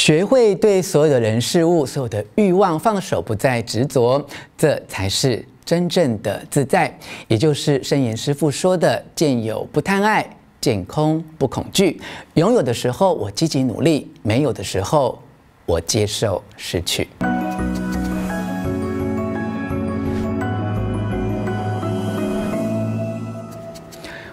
学会对所有的人事物、所有的欲望放手，不再执着，这才是真正的自在。也就是圣严师父说的：“见有不贪爱，见空不恐惧。拥有的时候，我积极努力；没有的时候，我接受失去。”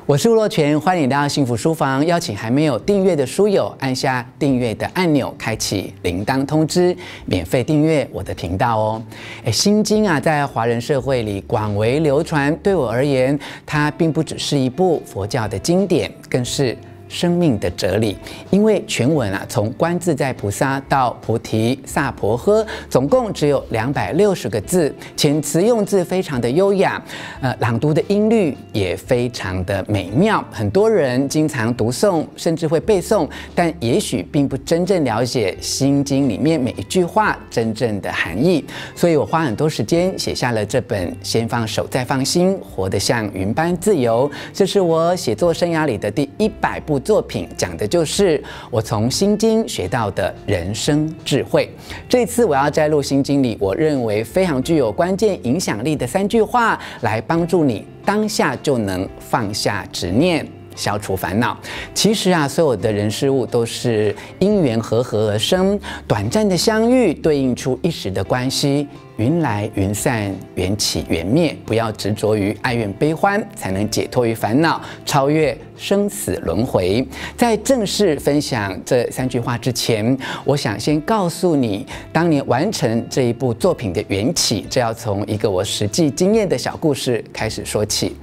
我是吴若泉，欢迎来到幸福书房。邀请还没有订阅的书友按下订阅的按钮，开启铃铛通知，免费订阅我的频道哦。诶，《心经》啊，在华人社会里广为流传。对我而言，它并不只是一部佛教的经典，更是。生命的哲理，因为全文啊，从观自在菩萨到菩提萨婆诃，总共只有两百六十个字，遣词用字非常的优雅，呃，朗读的音律也非常的美妙。很多人经常读诵，甚至会背诵，但也许并不真正了解《心经》里面每一句话真正的含义。所以我花很多时间写下了这本《先放手，再放心，活得像云般自由》。这是我写作生涯里的第一百部。作品讲的就是我从《心经》学到的人生智慧。这次我要摘录《心经》里我认为非常具有关键影响力的三句话，来帮助你当下就能放下执念，消除烦恼。其实啊，所有的人事物都是因缘和合而生，短暂的相遇对应出一时的关系。云来云散，缘起缘灭，不要执着于爱怨悲欢，才能解脱于烦恼，超越生死轮回。在正式分享这三句话之前，我想先告诉你，当年完成这一部作品的缘起，这要从一个我实际经验的小故事开始说起。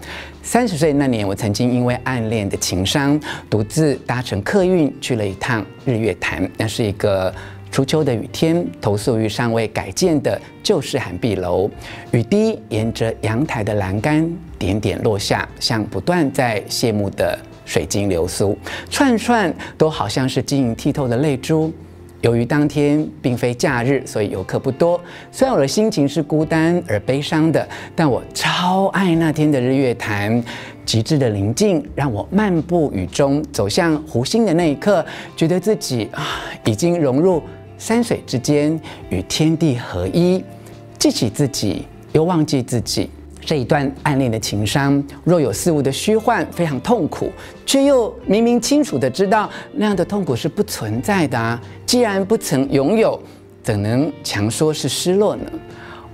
三十岁那年，我曾经因为暗恋的情伤，独自搭乘客运去了一趟日月潭，那是一个。初秋的雨天，投宿于尚未改建的旧式涵碧楼，雨滴沿着阳台的栏杆点点落下，像不断在谢幕的水晶流苏，串串都好像是晶莹剔透的泪珠。由于当天并非假日，所以游客不多。虽然我的心情是孤单而悲伤的，但我超爱那天的日月潭，极致的宁静让我漫步雨中，走向湖心的那一刻，觉得自己啊已经融入。山水之间与天地合一，记起自己又忘记自己，这一段暗恋的情伤，若有似无的虚幻，非常痛苦，却又明明清楚的知道那样的痛苦是不存在的啊！既然不曾拥有，怎能强说是失落呢？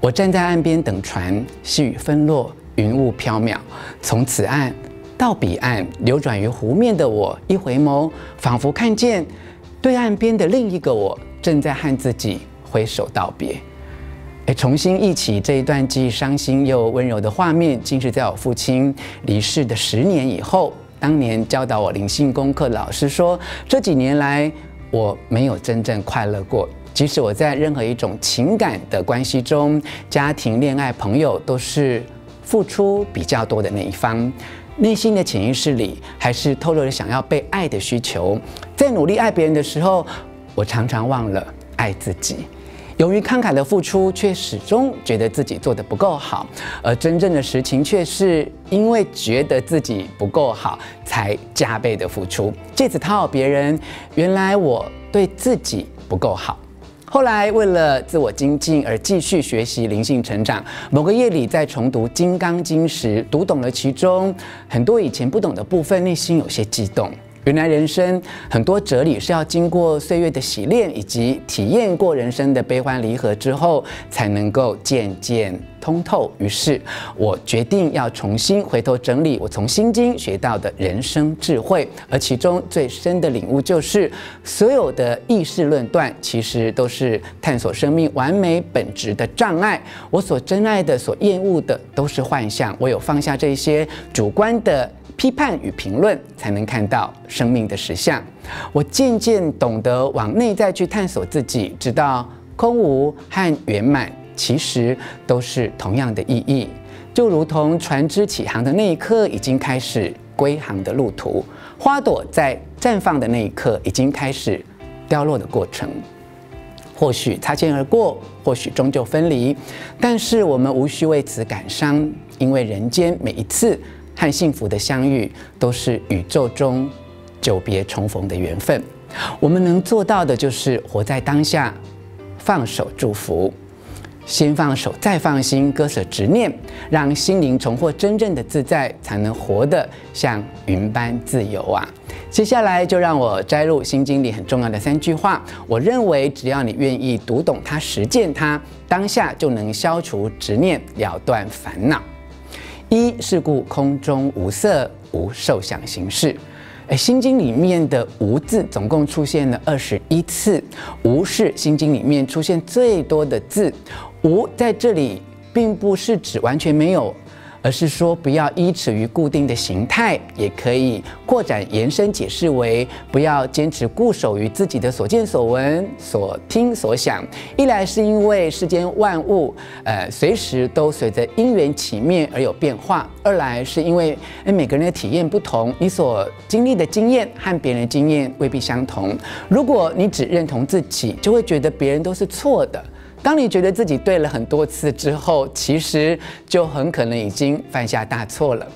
我站在岸边等船，细雨纷落，云雾飘渺，从此岸到彼岸，流转于湖面的我，一回眸，仿佛看见对岸边的另一个我。正在和自己挥手道别，哎，重新忆起这一段既伤心又温柔的画面，竟是在我父亲离世的十年以后。当年教导我灵性功课老师说，这几年来我没有真正快乐过。即使我在任何一种情感的关系中，家庭、恋爱、朋友，都是付出比较多的那一方，内心的潜意识里还是透露着想要被爱的需求。在努力爱别人的时候。我常常忘了爱自己，由于慷慨的付出，却始终觉得自己做得不够好，而真正的实情却是因为觉得自己不够好，才加倍的付出，借此讨好别人。原来我对自己不够好。后来为了自我精进而继续学习灵性成长，某个夜里在重读《金刚经》时，读懂了其中很多以前不懂的部分，内心有些激动。原来人生很多哲理是要经过岁月的洗练，以及体验过人生的悲欢离合之后，才能够渐渐通透。于是，我决定要重新回头整理我从《心经》学到的人生智慧，而其中最深的领悟就是，所有的意识论断其实都是探索生命完美本质的障碍。我所珍爱的、所厌恶的都是幻象。我有放下这些主观的。批判与评论，才能看到生命的实相。我渐渐懂得往内在去探索自己，知道空无和圆满其实都是同样的意义。就如同船只起航的那一刻，已经开始归航的路途；花朵在绽放的那一刻，已经开始凋落的过程。或许擦肩而过，或许终究分离，但是我们无需为此感伤，因为人间每一次。和幸福的相遇，都是宇宙中久别重逢的缘分。我们能做到的就是活在当下，放手祝福。先放手，再放心，割舍执念，让心灵重获真正的自在，才能活得像云般自由啊！接下来就让我摘录《心经》里很重要的三句话。我认为，只要你愿意读懂它、实践它，当下就能消除执念，了断烦恼。一是故空中无色，无受想行识。哎，《心经》里面的“无”字总共出现了二十一次，“无”是《心经》里面出现最多的字。无在这里并不是指完全没有，而是说不要依持于固定的形态，也可以扩展延伸解释为不要坚持固守于自己的所见所闻、所听所想。一来是因为世间万物，呃，随时都随着因缘起灭而有变化；二来是因为诶每个人的体验不同，你所经历的经验和别人的经验未必相同。如果你只认同自己，就会觉得别人都是错的。当你觉得自己对了很多次之后，其实就很可能已经犯下大错了。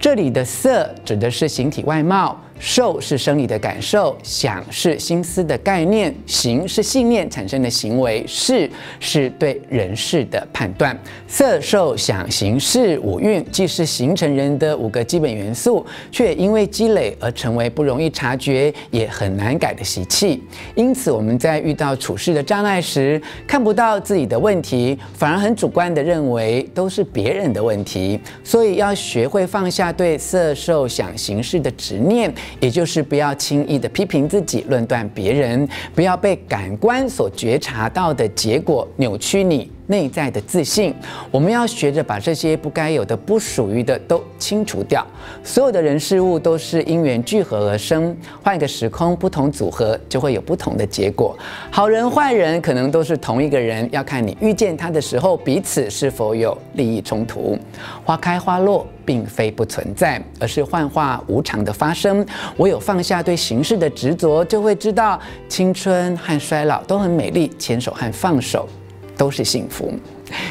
这里的色指的是形体外貌。受是生理的感受，想是心思的概念，行是信念产生的行为，事是对人事的判断。色、受、想、行、识五蕴，既是形成人的五个基本元素，却因为积累而成为不容易察觉也很难改的习气。因此，我们在遇到处事的障碍时，看不到自己的问题，反而很主观地认为都是别人的问题。所以，要学会放下对色、受、想、行、识的执念。也就是不要轻易的批评自己、论断别人，不要被感官所觉察到的结果扭曲你内在的自信。我们要学着把这些不该有的、不属于的都清除掉。所有的人事物都是因缘聚合而生，换个时空、不同组合，就会有不同的结果。好人坏人可能都是同一个人，要看你遇见他的时候，彼此是否有利益冲突。花开花落。并非不存在，而是幻化无常的发生。唯有放下对形式的执着，就会知道青春和衰老都很美丽，牵手和放手 都是幸福。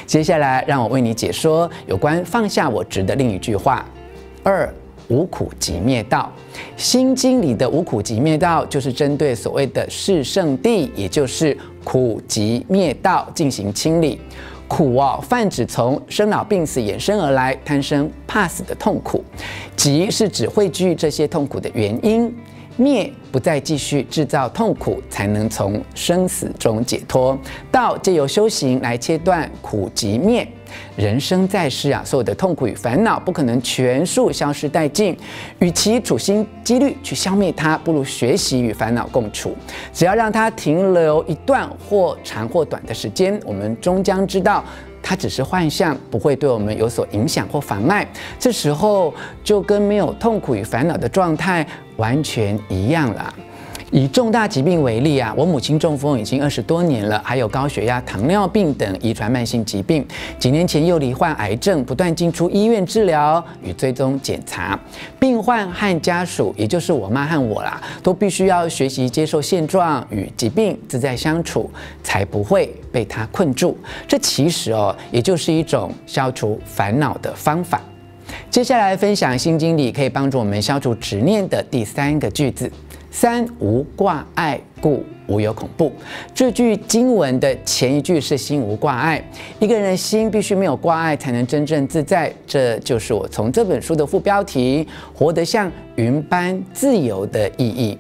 接下来，让我为你解说有关放下我执的另一句话：二无苦集灭道。心经里的无苦集灭道，就是针对所谓的四圣谛，也就是苦集灭道进行清理。苦哦，泛指从生老病死衍生而来，贪生怕死的痛苦；集是指汇聚这些痛苦的原因；灭不再继续制造痛苦，才能从生死中解脱。道借由修行来切断苦集灭。人生在世啊，所有的痛苦与烦恼不可能全数消失殆尽。与其处心积虑去消灭它，不如学习与烦恼共处。只要让它停留一段或长或短的时间，我们终将知道它只是幻象，不会对我们有所影响或妨碍。这时候就跟没有痛苦与烦恼的状态完全一样了。以重大疾病为例啊，我母亲中风已经二十多年了，还有高血压、糖尿病等遗传慢性疾病。几年前又罹患癌症，不断进出医院治疗与追踪检查。病患和家属，也就是我妈和我啦，都必须要学习接受现状，与疾病自在相处，才不会被它困住。这其实哦，也就是一种消除烦恼的方法。接下来分享《心经》里可以帮助我们消除执念的第三个句子。三无挂碍，故无有恐怖。这句经文的前一句是心无挂碍，一个人的心必须没有挂碍，才能真正自在。这就是我从这本书的副标题“活得像云般自由”的意义。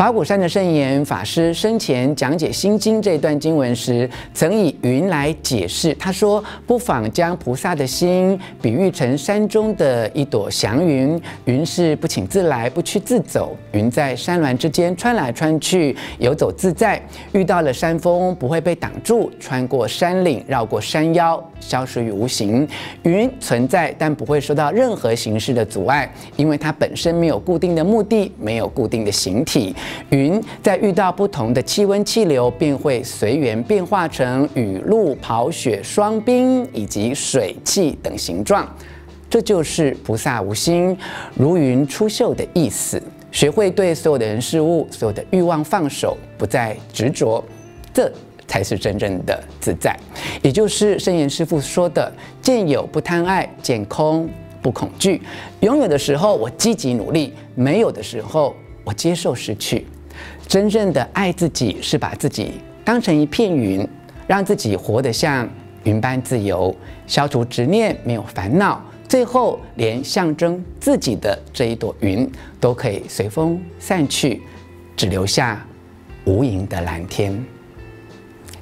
法鼓山的圣严法师生前讲解《心经》这段经文时，曾以云来解释。他说：“不妨将菩萨的心比喻成山中的一朵祥云，云是不请自来、不去自走。云在山峦之间穿来穿去，游走自在。遇到了山峰，不会被挡住，穿过山岭，绕过山腰，消失于无形。云存在，但不会受到任何形式的阻碍，因为它本身没有固定的目的，没有固定的形体。”云在遇到不同的气温气流，便会随缘变化成雨露、跑雪、霜冰以及水汽等形状。这就是菩萨无心如云出岫的意思。学会对所有的人事物、所有的欲望放手，不再执着，这才是真正的自在。也就是圣严师父说的：“见有不贪爱，见空不恐惧。拥有的时候，我积极努力；没有的时候，我接受失去。真正的爱自己，是把自己当成一片云，让自己活得像云般自由，消除执念，没有烦恼，最后连象征自己的这一朵云都可以随风散去，只留下无垠的蓝天。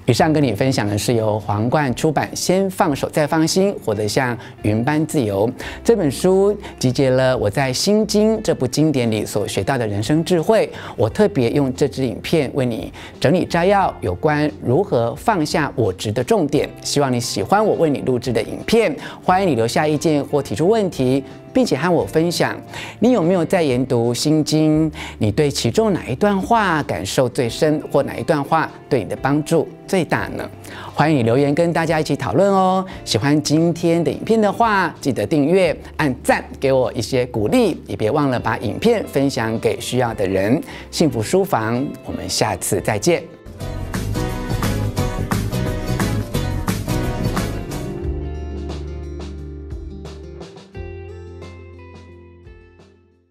以上跟你分享的是由皇冠出版《先放手再放心，活得像云般自由》这本书，集结了我在《心经》这部经典里所学到的人生智慧。我特别用这支影片为你整理摘要有关如何放下我执的重点。希望你喜欢我为你录制的影片，欢迎你留下意见或提出问题。并且和我分享，你有没有在研读《心经》？你对其中哪一段话感受最深，或哪一段话对你的帮助最大呢？欢迎你留言跟大家一起讨论哦。喜欢今天的影片的话，记得订阅、按赞，给我一些鼓励，也别忘了把影片分享给需要的人。幸福书房，我们下次再见。